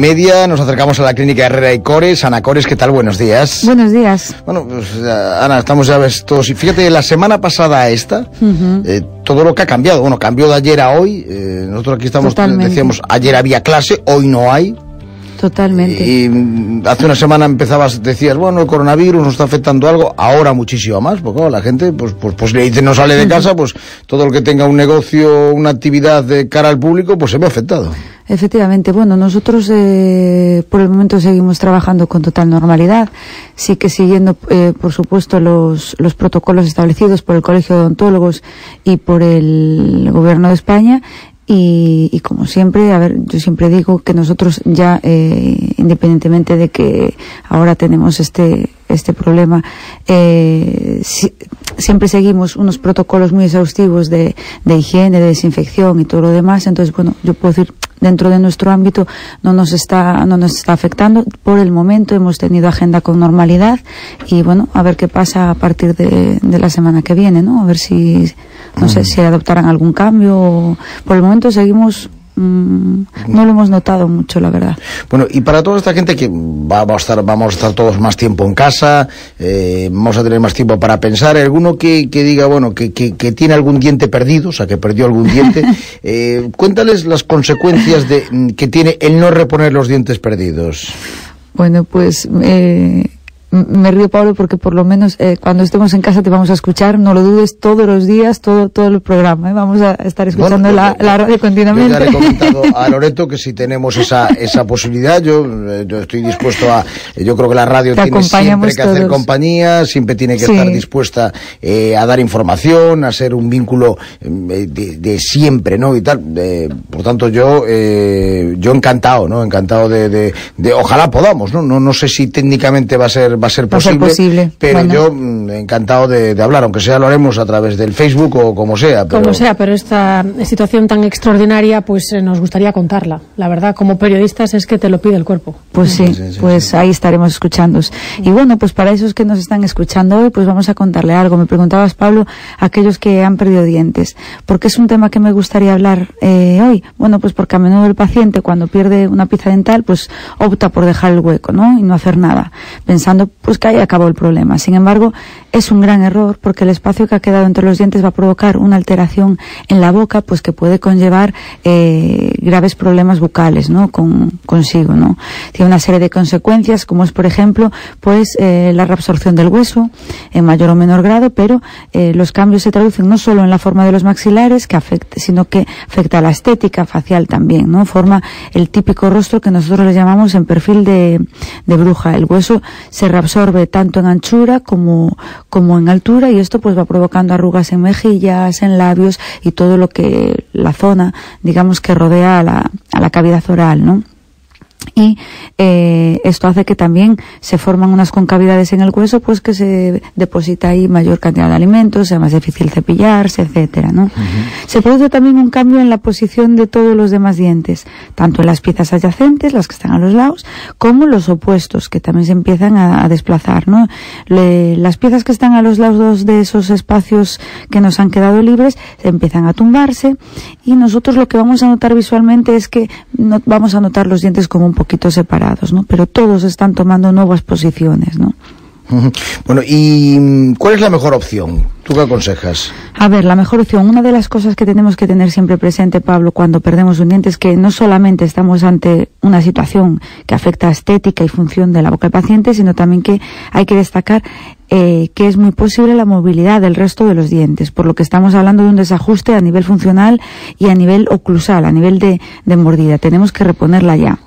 media, nos acercamos a la clínica Herrera y Cores. Ana Cores, ¿qué tal? Buenos días. Buenos días. Bueno, pues Ana, estamos ya ves todos. Y fíjate, la semana pasada a esta, eh, todo lo que ha cambiado. Bueno, cambió de ayer a hoy. Eh, nosotros aquí estamos, decíamos, ayer había clase, hoy no hay. Totalmente. Y mm, hace una semana empezabas, decías, bueno, el coronavirus nos está afectando algo, ahora muchísimo más, porque la gente, pues, pues, pues le dice no sale de casa, pues todo el que tenga un negocio, una actividad de cara al público, pues se ve afectado. Efectivamente, bueno, nosotros eh, por el momento seguimos trabajando con total normalidad, sí que siguiendo, eh, por supuesto, los, los protocolos establecidos por el Colegio de Odontólogos y por el Gobierno de España. Y, como siempre, a ver, yo siempre digo que nosotros ya, eh, independientemente de que ahora tenemos este, este problema, eh, siempre seguimos unos protocolos muy exhaustivos de, de higiene, de desinfección y todo lo demás. Entonces, bueno, yo puedo decir, dentro de nuestro ámbito no nos está, no nos está afectando. Por el momento hemos tenido agenda con normalidad y bueno, a ver qué pasa a partir de, de la semana que viene, ¿no? A ver si, no sé si adoptarán algún cambio. Por el momento seguimos mm, no lo hemos notado mucho, la verdad. Bueno, y para toda esta gente que vamos a estar, vamos a estar todos más tiempo en casa, eh, vamos a tener más tiempo para pensar, alguno que, que diga, bueno, que, que, que, tiene algún diente perdido, o sea, que perdió algún diente, eh, cuéntales las consecuencias de, que tiene el no reponer los dientes perdidos. Bueno, pues eh, me río, Pablo, porque por lo menos eh, cuando estemos en casa te vamos a escuchar, no lo dudes, todos los días, todo todo el programa. ¿eh? Vamos a estar escuchando la, la, radio continuamente. Yo ya le he comentado a Loreto que si tenemos esa, esa posibilidad, yo, eh, yo estoy dispuesto a. Yo creo que la radio tiene siempre que hacer compañía, siempre tiene que estar dispuesta eh, a dar información, a ser un vínculo de, de, siempre, ¿no? Y tal. por tanto, yo, yo encantado, ¿no? Encantado de, de, de, Ojalá podamos, ¿no? ¿no? No sé si técnicamente va a ser va a ser posible, pero yo mm, encantado de, hablar, aunque sea lo haremos a través del Facebook o como sea. Como sea, pero esta situación tan extraordinaria, pues eh, nos gustaría contarla. La verdad, como periodistas es que te lo pide el cuerpo. Pues sí, pues ahí estaremos escuchando. Y bueno, pues para esos que nos están escuchando hoy, pues vamos a contarle algo. Me preguntabas, Pablo, aquellos que han perdido dientes. ¿Por qué es un tema que me gustaría hablar eh, hoy? Bueno, pues porque a menudo el paciente cuando pierde una pieza dental, pues opta por dejar el hueco, ¿no? Y no hacer nada, pensando pues que ahí acabó el problema. Sin embargo, es un gran error porque el espacio que ha quedado entre los dientes va a provocar una alteración en la boca, pues que puede conllevar eh, graves problemas bucales, ¿no? Con, consigo, ¿no? Tiene una serie de consecuencias, como es, por ejemplo, pues eh, la reabsorción del hueso en mayor o menor grado, pero eh, los cambios se traducen no solo en la forma de los maxilares, que afecta, sino que afecta a la estética facial también, ¿no? Forma el típico rostro que nosotros le llamamos en perfil de, de bruja. El hueso se absorbe tanto en anchura como, como en altura y esto pues va provocando arrugas en mejillas, en labios y todo lo que la zona, digamos, que rodea a la, a la cavidad oral, ¿no? Y eh, esto hace que también se forman unas concavidades en el hueso pues que se deposita ahí mayor cantidad de alimentos sea más difícil cepillarse etcétera ¿no? se produce también un cambio en la posición de todos los demás dientes tanto en las piezas adyacentes las que están a los lados como los opuestos que también se empiezan a, desplazar ¿no? las piezas que están a los lados de esos espacios que nos han quedado libres empiezan a tumbarse y nosotros lo que vamos a notar visualmente es que no, vamos a notar los dientes como un poquito separados, ¿no? Pero todos están tomando nuevas posiciones, ¿no? Bueno, ¿y cuál es la mejor opción? ¿Tú qué aconsejas? A ver, la mejor opción, una de las cosas que tenemos que tener siempre presente, Pablo, cuando perdemos un diente es que no solamente estamos ante una situación que afecta a estética y función de la boca del paciente, sino también que hay que destacar eh, que es muy posible la movilidad del resto de los dientes, por lo que estamos hablando de un desajuste a nivel funcional y a nivel oclusal, a nivel de mordida. Tenemos que reponerla ya.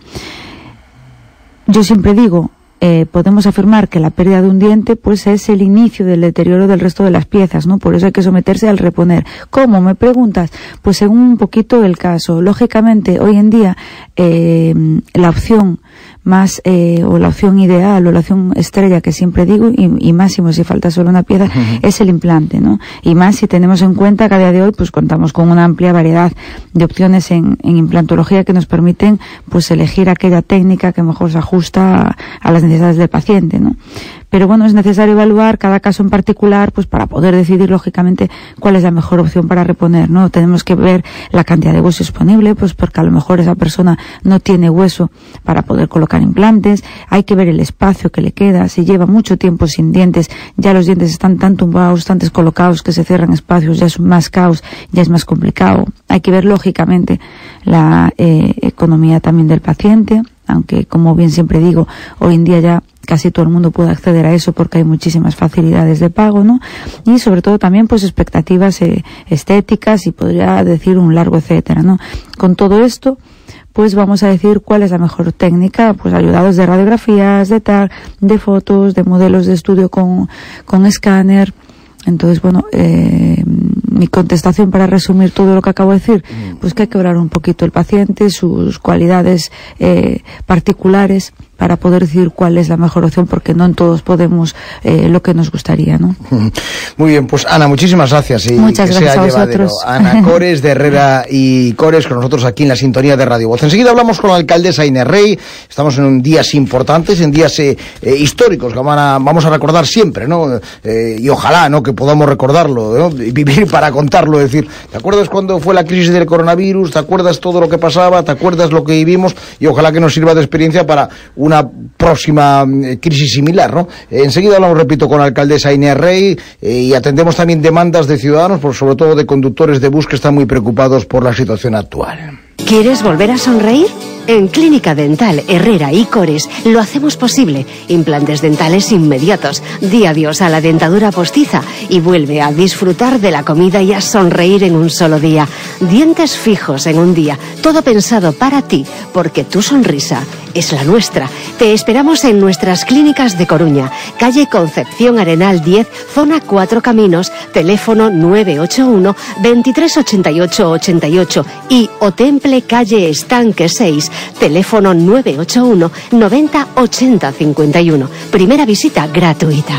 Yo siempre digo, eh, podemos afirmar que la pérdida de un diente pues es el inicio del deterioro del resto de las piezas, ¿no? Por eso hay que someterse al reponer. ¿Cómo? Me preguntas. Pues según un poquito el caso. Lógicamente, hoy en día eh, la opción más eh, o la opción ideal o la opción estrella que siempre digo y, máximo si falta solo una pieza es el implante, ¿no? Y más si tenemos en cuenta que a día de hoy pues contamos con una amplia variedad de opciones en, en implantología que nos permiten pues elegir aquella técnica que mejor se ajusta a, a las necesidades del paciente, ¿no? Pero bueno, es necesario evaluar cada caso en particular, pues para poder decidir lógicamente cuál es la mejor opción para reponer, ¿no? Tenemos que ver la cantidad de hueso disponible, pues porque a lo mejor esa persona no tiene hueso para poder colocar implantes, hay que ver el espacio que le queda, si lleva mucho tiempo sin dientes, ya los dientes están tan tumbados, tan descolocados que se cierran espacios, ya es más caos, ya es más complicado. Hay que ver lógicamente la eh, economía también del paciente, aunque como bien siempre digo, hoy en día ya casi todo el mundo puede acceder a eso porque hay muchísimas facilidades de pago, ¿no? Y sobre todo también pues expectativas eh, estéticas y podría decir un largo etcétera, ¿no? Con todo esto, pues vamos a decir cuál es la mejor técnica, pues ayudados de radiografías, de tal, de fotos, de modelos de estudio con, con escáner. Entonces, bueno, eh, mi contestación para resumir todo lo que acabo de decir, mm. pues que hay que hablar un poquito el paciente, sus cualidades eh, particulares para poder decir cuál es la mejor opción, porque no en todos podemos eh, lo que nos gustaría, ¿no? Muy bien, pues Ana, muchísimas gracias. Y Muchas gracias a vosotros. Ana Cores de Herrera y Cores con nosotros aquí en la sintonía de Radio Voz. Enseguida hablamos con la alcaldesa Inés Rey. Estamos en días importantes, en días eh, eh, históricos que vamos a recordar siempre, ¿no? y ojalá, ¿no? Que podamos recordarlo, vivir para contarlo. Decir, ¿te acuerdas cuando fue la crisis del coronavirus? ¿Te acuerdas todo lo que pasaba? ¿Te acuerdas lo que vivimos? Y ojalá que nos sirva de experiencia para una próxima mm, crisis similar, ¿no? enseguida hablamos, repito, con la alcaldesa Inés Rey eh, y atendemos también demandas de ciudadanos, por sobre todo de conductores de bus que están muy preocupados por la situación actual. ¿Quieres volver a sonreír? En Clínica Dental Herrera y Cores lo hacemos posible. Implantes dentales inmediatos. Di adiós a la dentadura postiza y vuelve a disfrutar de la comida y a sonreír en un solo día. Dientes fijos en un día. Todo pensado para ti, porque tu sonrisa es la nuestra. Te esperamos en nuestras clínicas de Coruña, calle Concepción Arenal 10, zona 4 Caminos, teléfono 981 2388 88 y o Temple calle Estanque 6 teléfono 981 90 80 51. Primera visita gratuita.